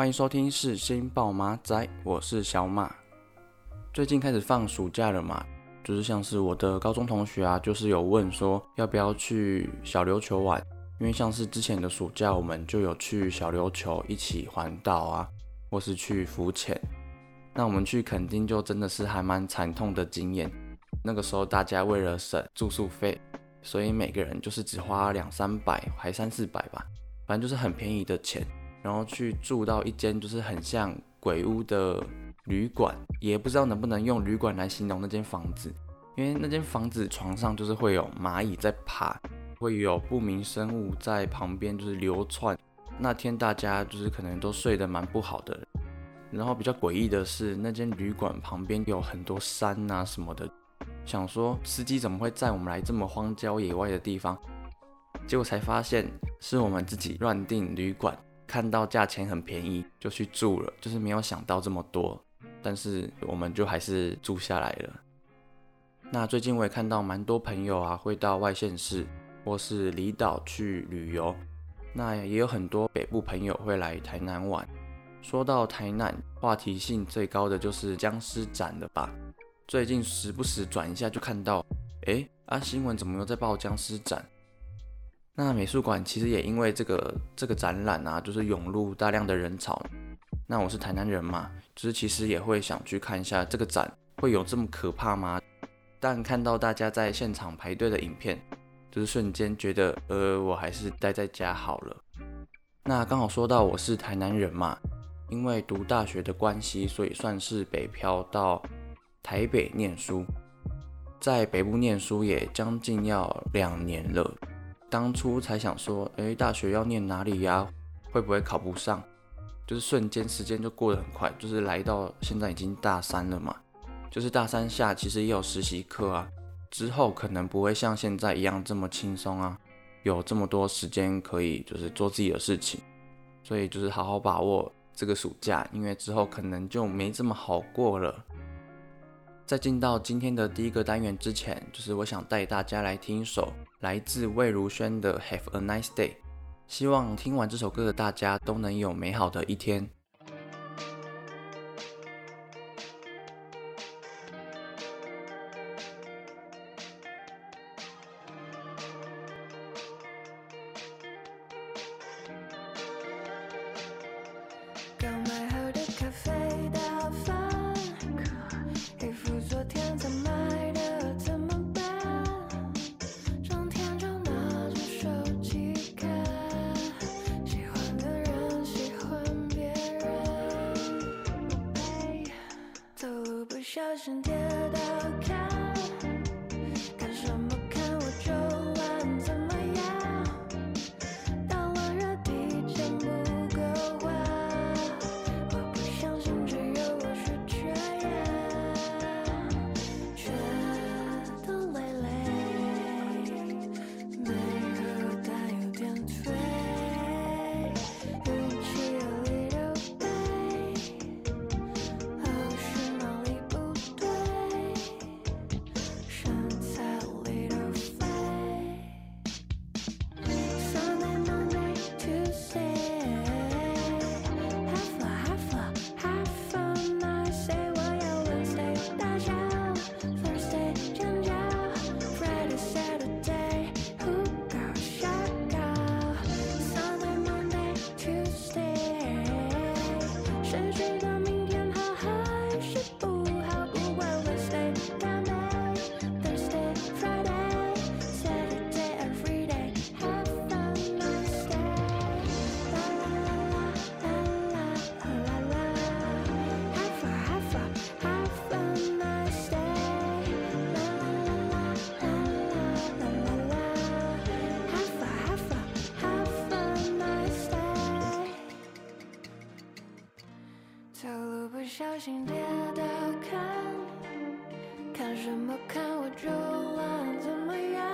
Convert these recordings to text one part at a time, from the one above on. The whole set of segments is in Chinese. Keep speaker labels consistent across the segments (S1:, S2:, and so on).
S1: 欢迎收听世新报马仔，我是小马。最近开始放暑假了嘛，就是像是我的高中同学啊，就是有问说要不要去小琉球玩。因为像是之前的暑假，我们就有去小琉球一起环岛啊，或是去浮潜。那我们去垦丁就真的是还蛮惨痛的经验。那个时候大家为了省住宿费，所以每个人就是只花两三百，还三四百吧，反正就是很便宜的钱，然后去住到一间就是很像鬼屋的旅馆，也不知道能不能用旅馆来形容那间房子，因为那间房子床上就是会有蚂蚁在爬。会有不明生物在旁边就是流窜。那天大家就是可能都睡得蛮不好的。然后比较诡异的是，那间旅馆旁边有很多山啊什么的。想说司机怎么会载我们来这么荒郊野外的地方？结果才发现是我们自己乱订旅馆，看到价钱很便宜就去住了，就是没有想到这么多。但是我们就还是住下来了。那最近我也看到蛮多朋友啊会到外县市。或是离岛去旅游，那也有很多北部朋友会来台南玩。说到台南，话题性最高的就是僵尸展了吧？最近时不时转一下就看到，诶，啊新闻怎么又在报僵尸展？那美术馆其实也因为这个这个展览啊，就是涌入大量的人潮。那我是台南人嘛，就是其实也会想去看一下这个展，会有这么可怕吗？但看到大家在现场排队的影片。就是瞬间觉得，呃，我还是待在家好了。那刚好说到我是台南人嘛，因为读大学的关系，所以算是北漂到台北念书。在北部念书也将近要两年了。当初才想说，诶，大学要念哪里呀？会不会考不上？就是瞬间时间就过得很快，就是来到现在已经大三了嘛。就是大三下其实也有实习课啊。之后可能不会像现在一样这么轻松啊，有这么多时间可以就是做自己的事情，所以就是好好把握这个暑假，因为之后可能就没这么好过了。在进到今天的第一个单元之前，就是我想带大家来听一首来自魏如萱的《Have a Nice Day》，希望听完这首歌的大家都能有美好的一天。
S2: 小心跌倒。什么看我就烂怎么样？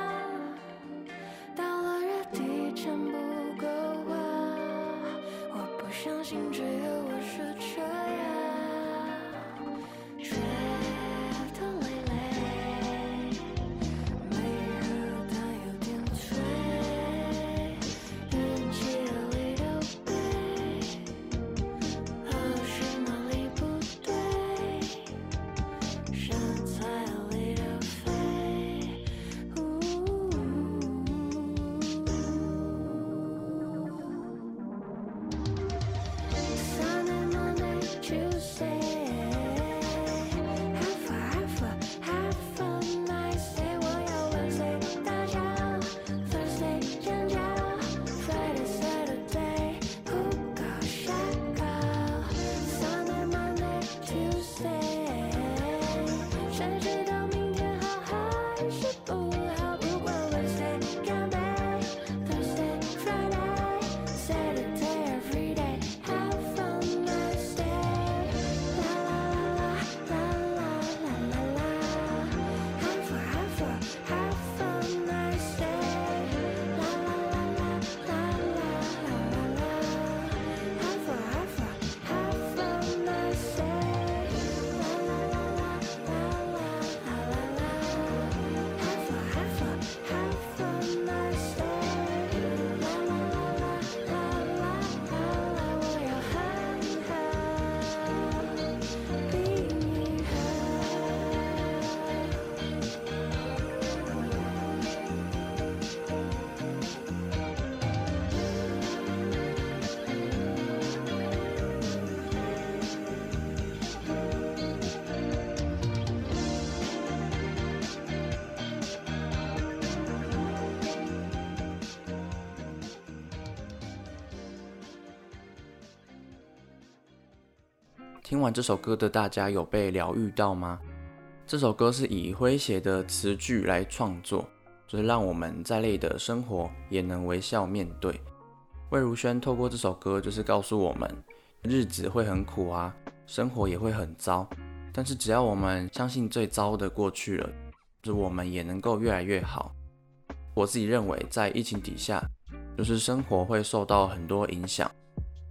S2: 到了月底钱不够花！我不相信只有
S1: 听完这首歌的大家有被疗愈到吗？这首歌是以诙谐的词句来创作，就是让我们再累的生活也能微笑面对。魏如萱透过这首歌就是告诉我们，日子会很苦啊，生活也会很糟，但是只要我们相信最糟的过去了，就是我们也能够越来越好。我自己认为，在疫情底下，就是生活会受到很多影响，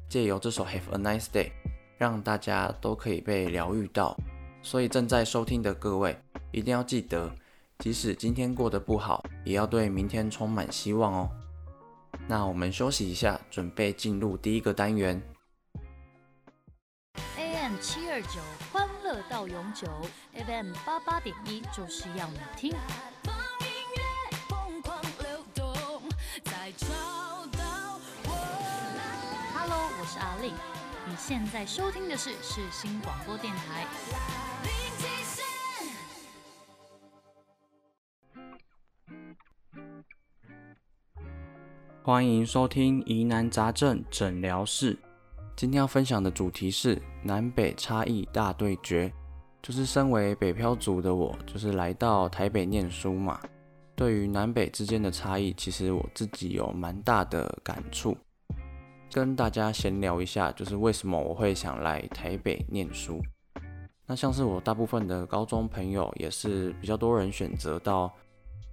S1: 借由这首 Have a Nice Day。让大家都可以被疗愈到，所以正在收听的各位一定要记得，即使今天过得不好，也要对明天充满希望哦。那我们休息一下，准备进入第一个单元。
S3: AM 七二九，欢乐到永久；FM 八八点一，就是要你听。Hello，我是阿丽。你现在收听的是世新广播电台。
S1: 欢迎收听疑难杂症诊疗室。今天要分享的主题是南北差异大对决。就是身为北漂族的我，就是来到台北念书嘛。对于南北之间的差异，其实我自己有蛮大的感触。跟大家闲聊一下，就是为什么我会想来台北念书。那像是我大部分的高中朋友，也是比较多人选择到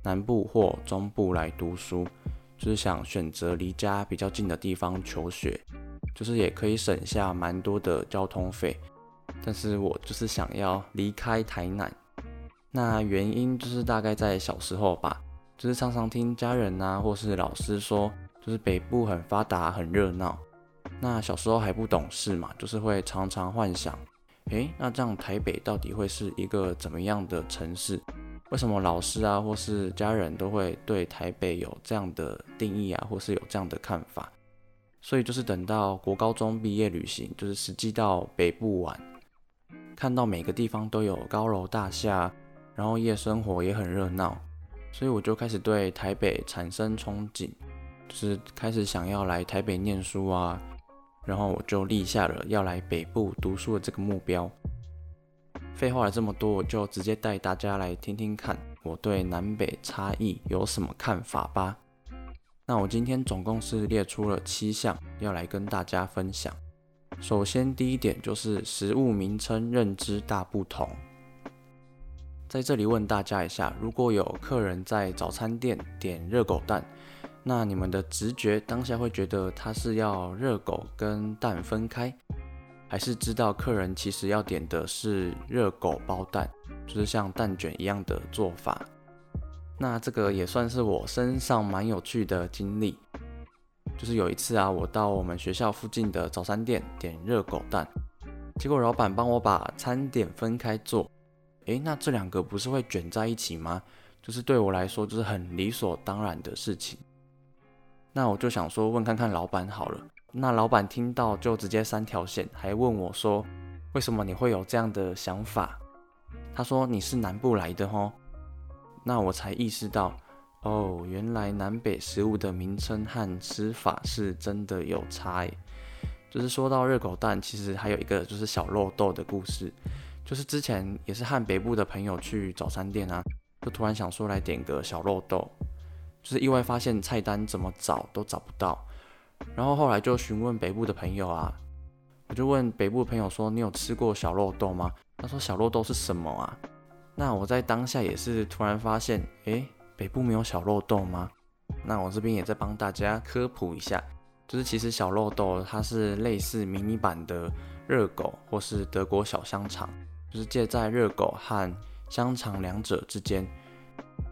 S1: 南部或中部来读书，就是想选择离家比较近的地方求学，就是也可以省下蛮多的交通费。但是我就是想要离开台南，那原因就是大概在小时候吧，就是常常听家人啊或是老师说。就是北部很发达，很热闹。那小时候还不懂事嘛，就是会常常幻想，诶，那这样台北到底会是一个怎么样的城市？为什么老师啊，或是家人都会对台北有这样的定义啊，或是有这样的看法？所以就是等到国高中毕业旅行，就是实际到北部玩，看到每个地方都有高楼大厦，然后夜生活也很热闹，所以我就开始对台北产生憧憬。就是开始想要来台北念书啊，然后我就立下了要来北部读书的这个目标。废话了这么多，我就直接带大家来听听看我对南北差异有什么看法吧。那我今天总共是列出了七项要来跟大家分享，首先第一点就是食物名称认知大不同。在这里问大家一下，如果有客人在早餐店点热狗蛋，那你们的直觉当下会觉得他是要热狗跟蛋分开，还是知道客人其实要点的是热狗包蛋，就是像蛋卷一样的做法？那这个也算是我身上蛮有趣的经历，就是有一次啊，我到我们学校附近的早餐店点热狗蛋，结果老板帮我把餐点分开做。诶，那这两个不是会卷在一起吗？就是对我来说，就是很理所当然的事情。那我就想说，问看看老板好了。那老板听到就直接三条线，还问我说，为什么你会有这样的想法？他说你是南部来的吼。那我才意识到，哦，原来南北食物的名称和吃法是真的有差诶。就是说到热狗蛋，其实还有一个就是小漏豆的故事。就是之前也是和北部的朋友去早餐店啊，就突然想说来点个小肉豆，就是意外发现菜单怎么找都找不到，然后后来就询问北部的朋友啊，我就问北部的朋友说，你有吃过小肉豆吗？他说小肉豆是什么啊？那我在当下也是突然发现，诶，北部没有小肉豆吗？那我这边也在帮大家科普一下，就是其实小肉豆它是类似迷你版的热狗或是德国小香肠。就是介在热狗和香肠两者之间。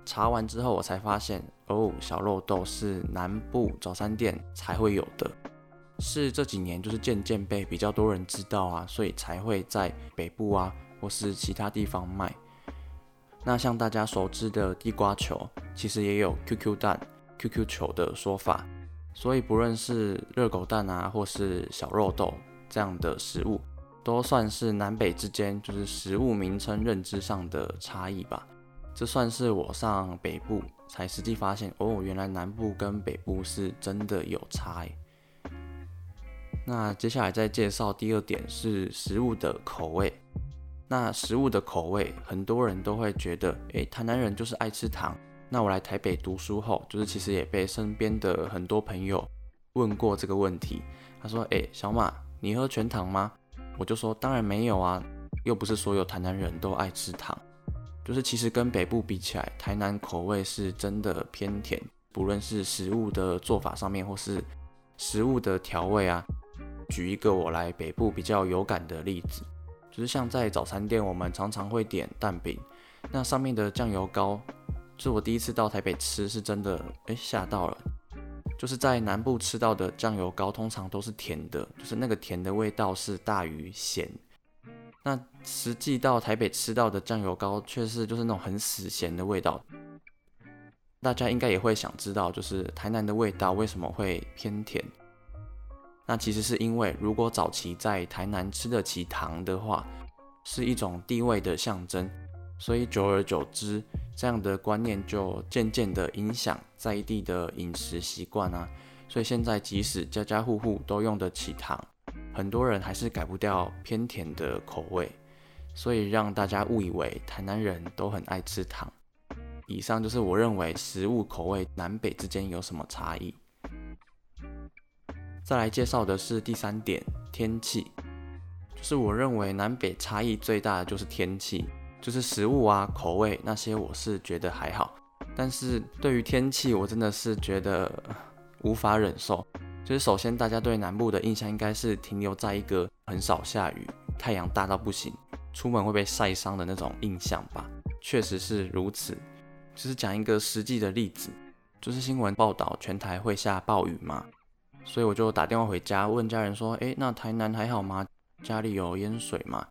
S1: 查完之后，我才发现哦，小肉豆是南部早餐店才会有的，是这几年就是渐渐被比较多人知道啊，所以才会在北部啊或是其他地方卖。那像大家熟知的地瓜球，其实也有 QQ 蛋、QQ 球的说法，所以不论是热狗蛋啊，或是小肉豆这样的食物。都算是南北之间就是食物名称认知上的差异吧。这算是我上北部才实际发现哦，原来南部跟北部是真的有差。那接下来再介绍第二点是食物的口味。那食物的口味，很多人都会觉得，诶，台南人就是爱吃糖。那我来台北读书后，就是其实也被身边的很多朋友问过这个问题。他说，诶，小马，你喝全糖吗？我就说，当然没有啊，又不是所有台南人都爱吃糖。就是其实跟北部比起来，台南口味是真的偏甜，不论是食物的做法上面，或是食物的调味啊。举一个我来北部比较有感的例子，就是像在早餐店，我们常常会点蛋饼，那上面的酱油膏，是我第一次到台北吃，是真的，哎，吓到了。就是在南部吃到的酱油膏通常都是甜的，就是那个甜的味道是大于咸。那实际到台北吃到的酱油膏却是就是那种很死咸的味道。大家应该也会想知道，就是台南的味道为什么会偏甜？那其实是因为如果早期在台南吃得起糖的话，是一种地位的象征。所以久而久之，这样的观念就渐渐的影响在地的饮食习惯啊。所以现在即使家家户户都用得起糖，很多人还是改不掉偏甜的口味，所以让大家误以为台南人都很爱吃糖。以上就是我认为食物口味南北之间有什么差异。再来介绍的是第三点，天气，就是我认为南北差异最大的就是天气。就是食物啊，口味那些我是觉得还好，但是对于天气，我真的是觉得无法忍受。就是首先，大家对南部的印象应该是停留在一个很少下雨、太阳大到不行、出门会被晒伤的那种印象吧。确实是如此。就是讲一个实际的例子，就是新闻报道全台会下暴雨嘛，所以我就打电话回家问家人说：“诶，那台南还好吗？家里有淹水吗？”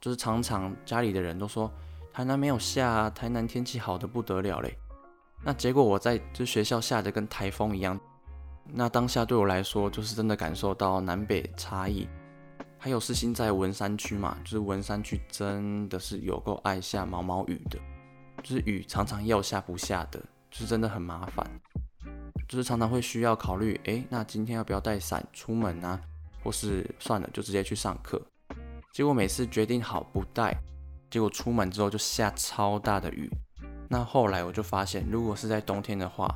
S1: 就是常常家里的人都说台南没有下，台南天气好得不得了嘞。那结果我在就学校下的跟台风一样。那当下对我来说就是真的感受到南北差异。还有世新在文山区嘛，就是文山区真的是有够爱下毛毛雨的，就是雨常常要下不下的，就是真的很麻烦。就是常常会需要考虑，诶，那今天要不要带伞出门啊？或是算了，就直接去上课。结果每次决定好不带，结果出门之后就下超大的雨。那后来我就发现，如果是在冬天的话，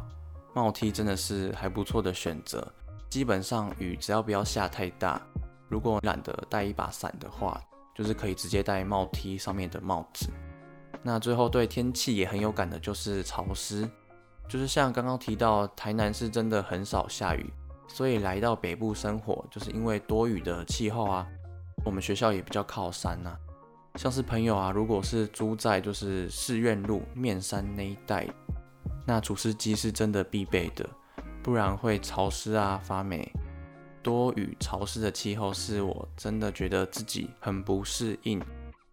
S1: 帽 T 真的是还不错的选择。基本上雨只要不要下太大，如果懒得带一把伞的话，就是可以直接戴帽 T 上面的帽子。那最后对天气也很有感的就是潮湿，就是像刚刚提到，台南是真的很少下雨，所以来到北部生活，就是因为多雨的气候啊。我们学校也比较靠山呐、像是朋友啊，如果是租在就是市院路面山那一带，那除湿机是真的必备的，不然会潮湿啊发霉。多雨潮湿的气候是我真的觉得自己很不适应，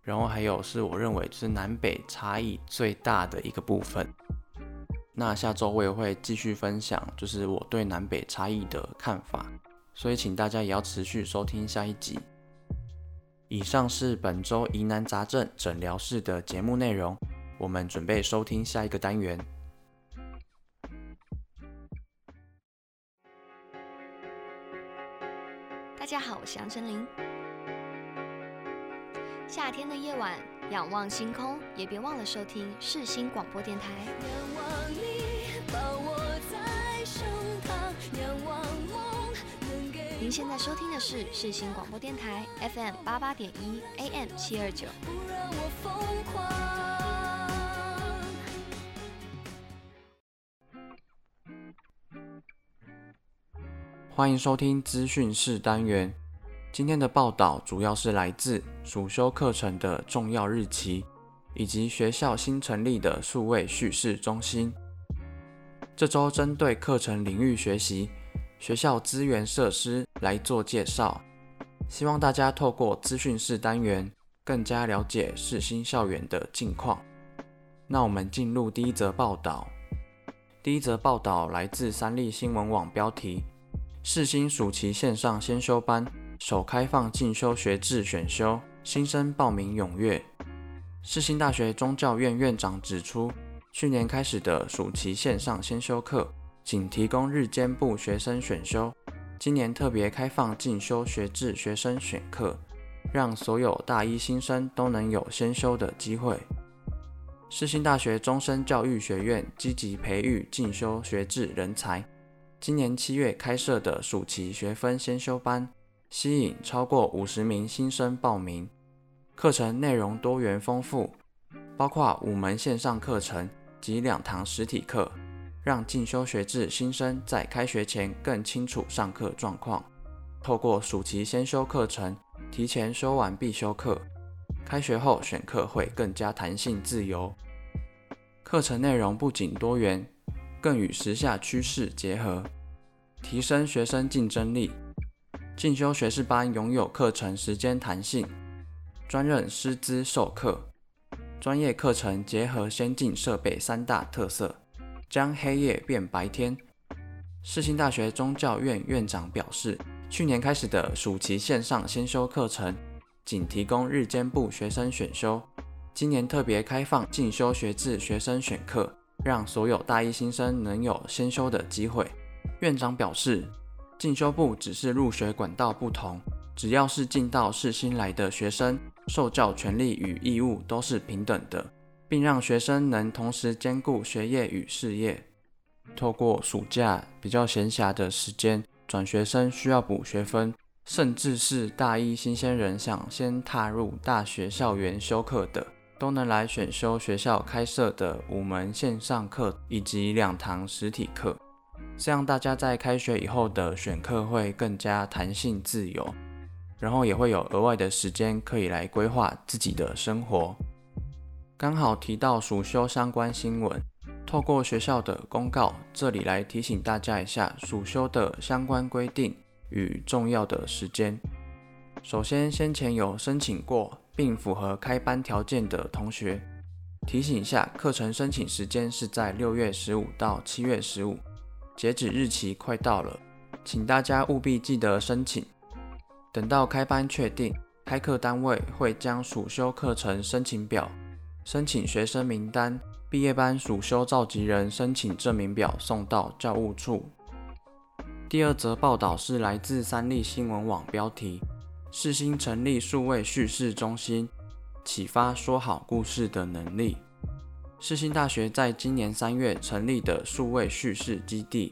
S1: 然后还有是我认为是南北差异最大的一个部分。那下周我也会继续分享，就是我对南北差异的看法，所以请大家也要持续收听下一集。以上是本周疑难杂症诊疗室的节目内容，我们准备收听下一个单元。
S4: 大家好，我是杨丞琳。夏天的夜晚，仰望星空，也别忘了收听世新广播电台。仰望你，抱我在胸膛，仰望梦能给。您现在收听的是世新广播电台 FM 八八点一 AM 七二九。不让我疯
S1: 狂。欢迎收听资讯室单元。今天的报道主要是来自暑修课程的重要日期，以及学校新成立的数位叙事中心。这周针对课程领域学习、学校资源设施来做介绍，希望大家透过资讯室单元更加了解世新校园的近况。那我们进入第一则报道。第一则报道来自三立新闻网，标题：世新暑期线上先修班。首开放进修学制选修，新生报名踊跃。世新大学宗教院院长指出，去年开始的暑期线上先修课仅提供日间部学生选修，今年特别开放进修学制学生选课，让所有大一新生都能有先修的机会。世新大学终身教育学院积极培育进修学制人才，今年七月开设的暑期学分先修班。吸引超过五十名新生报名，课程内容多元丰富，包括五门线上课程及两堂实体课，让进修学制新生在开学前更清楚上课状况。透过暑期先修课程，提前修完必修课，开学后选课会更加弹性自由。课程内容不仅多元，更与时下趋势结合，提升学生竞争力。进修学士班拥有课程时间弹性，专任师资授课，专业课程结合先进设备三大特色，将黑夜变白天。世新大学宗教院院长表示，去年开始的暑期线上先修课程仅提供日间部学生选修，今年特别开放进修学制学生选课，让所有大一新生能有先修的机会。院长表示。进修部只是入学管道不同，只要是进到世新来的学生，受教权利与义务都是平等的，并让学生能同时兼顾学业与事业。透过暑假比较闲暇的时间，转学生需要补学分，甚至是大一新鲜人想先踏入大学校园修课的，都能来选修学校开设的五门线上课以及两堂实体课。这样大家在开学以后的选课会更加弹性自由，然后也会有额外的时间可以来规划自己的生活。刚好提到暑修相关新闻，透过学校的公告，这里来提醒大家一下暑修的相关规定与重要的时间。首先，先前有申请过并符合开班条件的同学，提醒一下，课程申请时间是在六月十五到七月十五。截止日期快到了，请大家务必记得申请。等到开班确定，开课单位会将暑修课程申请表、申请学生名单、毕业班暑修召集人申请证明表送到教务处。第二则报道是来自三立新闻网，标题：世新成立数位叙事中心，启发说好故事的能力。世新大学在今年三月成立的数位叙事基地，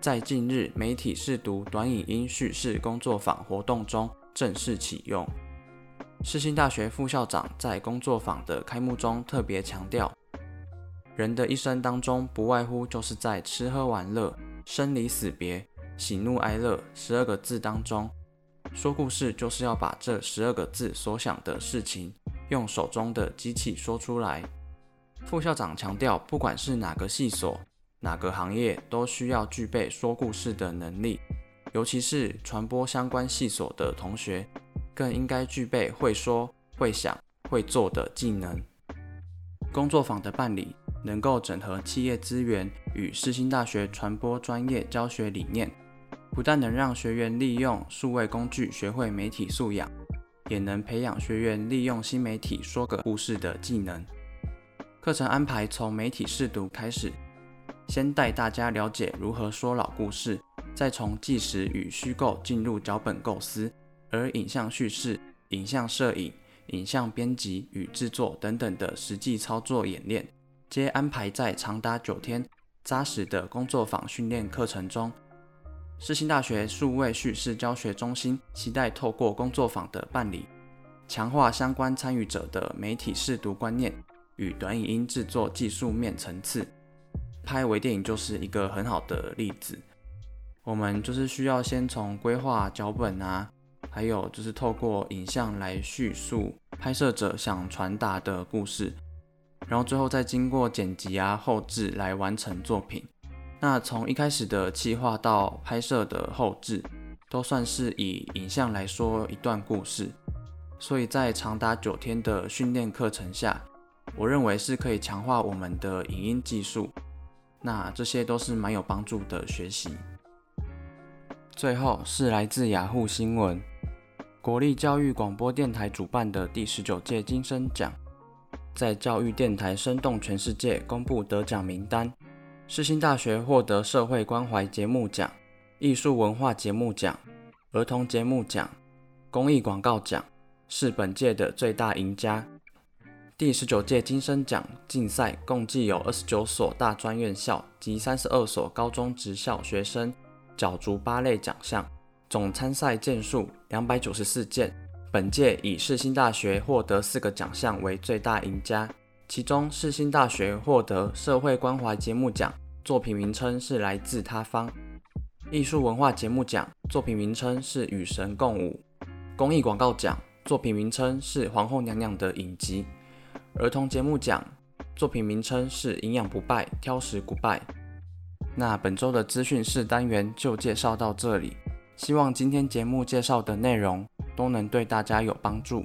S1: 在近日媒体试读短影音叙事工作坊活动中正式启用。世新大学副校长在工作坊的开幕中特别强调，人的一生当中，不外乎就是在吃喝玩乐、生离死别、喜怒哀乐十二个字当中，说故事就是要把这十二个字所想的事情，用手中的机器说出来。副校长强调，不管是哪个系所、哪个行业，都需要具备说故事的能力，尤其是传播相关系所的同学。更应该具备会说、会想、会做的技能。工作坊的办理能够整合企业资源与世新大学传播专业教学理念，不但能让学员利用数位工具学会媒体素养，也能培养学员利用新媒体说个故事的技能。课程安排从媒体试读开始，先带大家了解如何说老故事，再从纪实与虚构进入脚本构思。而影像叙事、影像摄影、影像编辑与制作等等的实际操作演练，皆安排在长达九天扎实的工作坊训练课程中。世新大学数位叙事教学中心期待透过工作坊的办理，强化相关参与者的媒体试读观念与短影音制作技术面层次。拍微电影就是一个很好的例子。我们就是需要先从规划脚本啊。还有就是透过影像来叙述拍摄者想传达的故事，然后最后再经过剪辑啊、后制来完成作品。那从一开始的企划到拍摄的后制，都算是以影像来说一段故事。所以在长达九天的训练课程下，我认为是可以强化我们的影音技术。那这些都是蛮有帮助的学习。最后是来自雅虎新闻。国立教育广播电台主办的第十九届金声奖，在教育电台声动全世界公布得奖名单。世新大学获得社会关怀节目奖、艺术文化节目奖、儿童节目奖、公益广告奖，是本届的最大赢家。第十九届金声奖竞赛共计有二十九所大专院校及三十二所高中职校学生角逐八类奖项。总参赛件数两百九十四件，本届以世新大学获得四个奖项为最大赢家，其中世新大学获得社会关怀节目奖，作品名称是来自他方；艺术文化节目奖，作品名称是与神共舞；公益广告奖，作品名称是皇后娘娘的影集；儿童节目奖，作品名称是营养不败，挑食不败。那本周的资讯室单元就介绍到这里。希望今天节目介绍的内容都能对大家有帮助。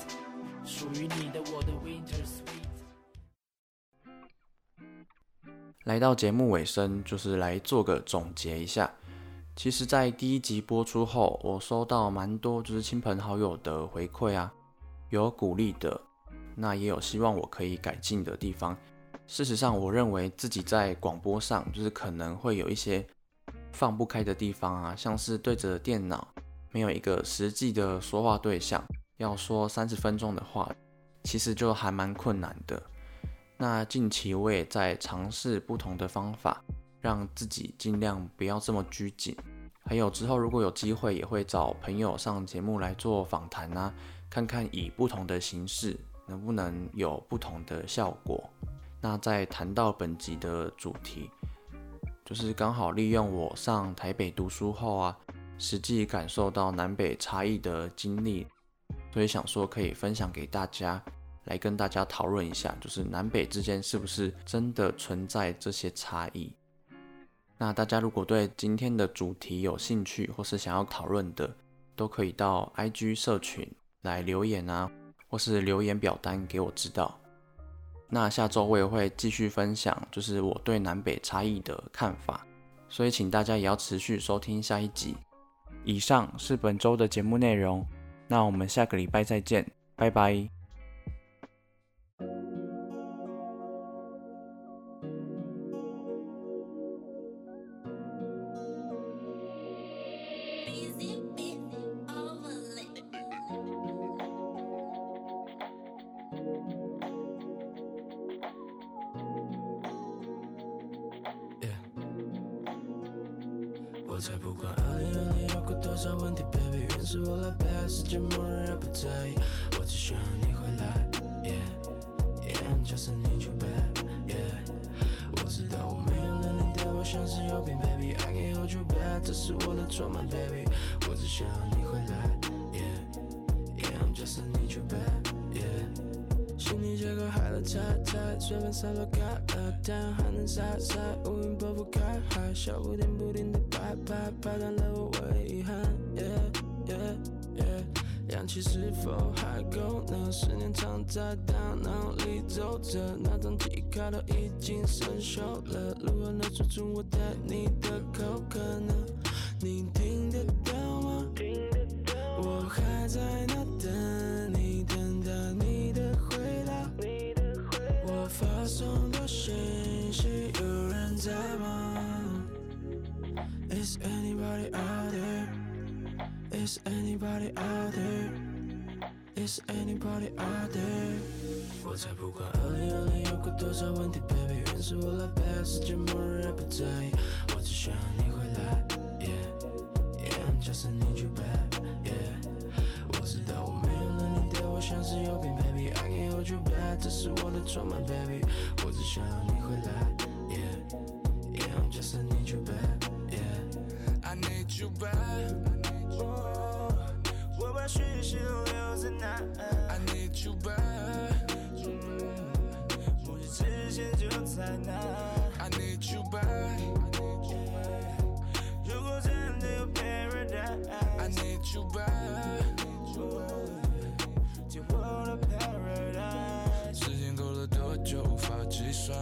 S5: 属于你的我的 Winter Sweet。
S1: 来到节目尾声，就是来做个总结一下。其实，在第一集播出后，我收到蛮多就是亲朋好友的回馈啊，有鼓励的，那也有希望我可以改进的地方。事实上，我认为自己在广播上就是可能会有一些放不开的地方啊，像是对着电脑。没有一个实际的说话对象，要说三十分钟的话，其实就还蛮困难的。那近期我也在尝试不同的方法，让自己尽量不要这么拘谨。还有之后如果有机会，也会找朋友上节目来做访谈啊，看看以不同的形式能不能有不同的效果。那在谈到本集的主题，就是刚好利用我上台北读书后啊。实际感受到南北差异的经历，所以想说可以分享给大家，来跟大家讨论一下，就是南北之间是不是真的存在这些差异？那大家如果对今天的主题有兴趣，或是想要讨论的，都可以到 IG 社群来留言啊，或是留言表单给我知道。那下周我也会继续分享，就是我对南北差异的看法。所以请大家也要持续收听下一集。以上是本周的节目内容，那我们下个礼拜再见，拜拜。
S5: 才不管。二零二零有过多少问题，Baby，原是我来背，世界末日也不在意，我只想要你回来，Yeah，Yeah，just need you back，Yeah，我知道我没有能力对我像是有病，Baby，I can hold you back，这是我的错吗，Baby，我只想要你回来，Yeah，Yeah，just need you back，Yeah，心里结构害了太太，随便撒落开了，太阳还能晒晒，乌云拨不开，海啸不停不停的。拍拍断了我唯遗憾，yeah yeah yeah，氧气是否还够呢？思念藏在大脑里走着，那张记忆卡都已经生锈了，如何能说出我对你的口渴呢？Is anybody out there? Is anybody out there? 我才不管二零二零有过多少问题，Baby，原是我来背，世界末日也不在意，我只需要你回来，Yeah, Yeah, just need you back, Yeah。我知道我没有了你对我像是有病，Baby，I can't hold you back，这是我的错吗，Baby？我只需要你回来，Yeah, Yeah, just need you back。I need you back， I need you back，目的之前就在那。I need you back，如果真的有 paradise，I need you back，就我的 paradise。时间过了多久无法计算。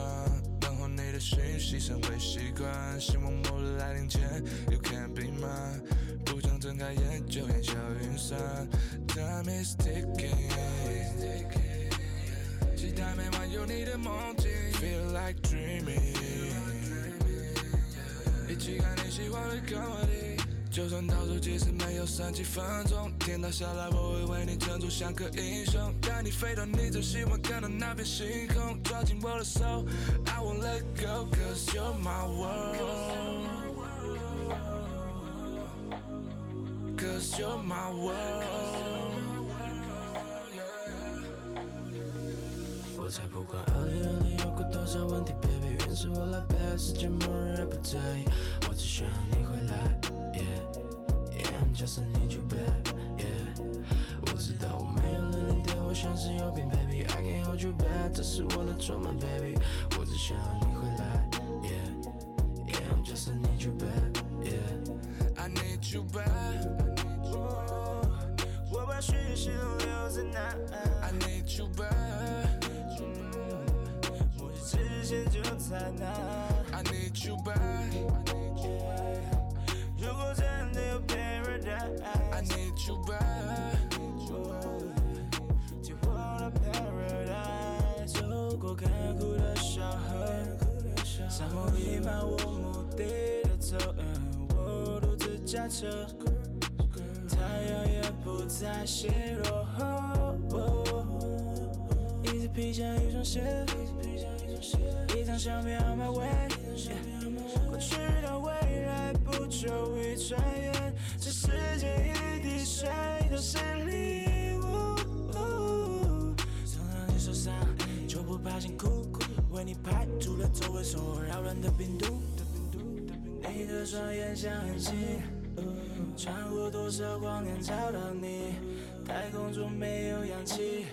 S5: 你的讯息成为习惯，希望末日来临前，You can be mine。不想睁开眼就烟消云散 ，Time is ticking。期待每晚有你的梦境，Feel like dreaming。一起看你喜欢的 comedy。就算倒数计时没有剩几分钟，天塌下来我会为你撑住像个英雄，带你飞到你最喜欢看的那片星空，抓紧我的手，I won't let go cause you're my world，cause you're my world。 不管二零二零有过多少问题，Baby，原是我来背，世界末日也不在意，我只想要你回来。Just need you back, yeah。我知道我没有了你对我像是有病，Baby。I can't hold you back，这是我的错吗，Baby？我只想要你回来，yeah yeah。I'm just need you back, yeah。I need you back。我把讯息都留在那。我，漫无目的的走，我独自驾车，太阳也不再纤弱，一直披上一双鞋，一张相片 on my way，过去的未来。不久会转眼，这世界一滴水都是礼物。送到你手上，就不怕辛苦，为你排除了周围所有扰乱的病毒。你的双眼像恒星，穿过多少光年找到你，太空中没有氧气。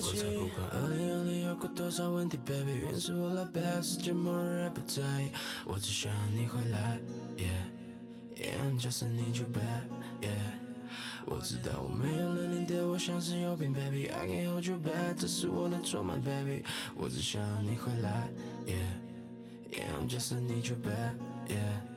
S5: 我才不管二零二零有过多少问题，Baby，原是我来背，世界末日也不在意，我只想要你回来，Yeah Yeah just need you back Yeah。我知道我没有了你对我像是有病，Baby，I can't hold you back，这是我的错吗，Baby？我只想要你回来，Yeah Yeah just need you back, yeah